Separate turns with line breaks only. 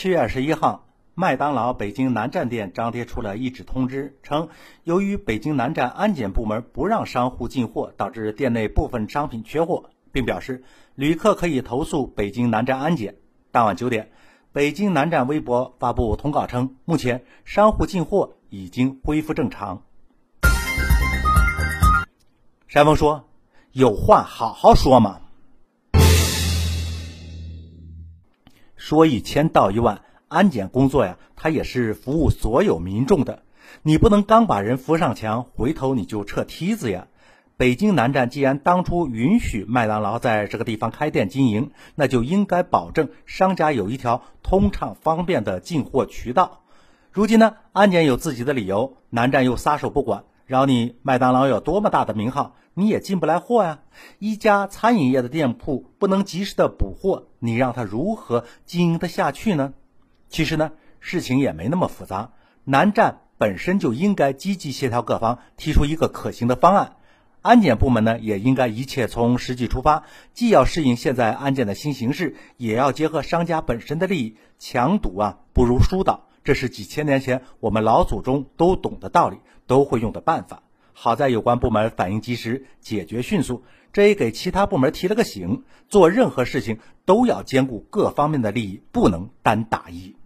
七月二十一号，麦当劳北京南站店张贴出了一纸通知，称由于北京南站安检部门不让商户进货，导致店内部分商品缺货，并表示旅客可以投诉北京南站安检。当晚九点，北京南站微博发布通告称，目前商户进货已经恢复正常。山峰说：“有话好好说嘛。”说一千道一万，安检工作呀，它也是服务所有民众的。你不能刚把人扶上墙，回头你就撤梯子呀。北京南站既然当初允许麦当劳在这个地方开店经营，那就应该保证商家有一条通畅方便的进货渠道。如今呢，安检有自己的理由，南站又撒手不管。饶你麦当劳有多么大的名号，你也进不来货呀！一家餐饮业的店铺不能及时的补货，你让他如何经营得下去呢？其实呢，事情也没那么复杂。南站本身就应该积极协调各方，提出一个可行的方案。安检部门呢，也应该一切从实际出发，既要适应现在安检的新形势，也要结合商家本身的利益。强堵啊，不如疏导。这是几千年前我们老祖宗都懂的道理，都会用的办法。好在有关部门反应及时，解决迅速，这也给其他部门提了个醒：做任何事情都要兼顾各方面的利益，不能单打一。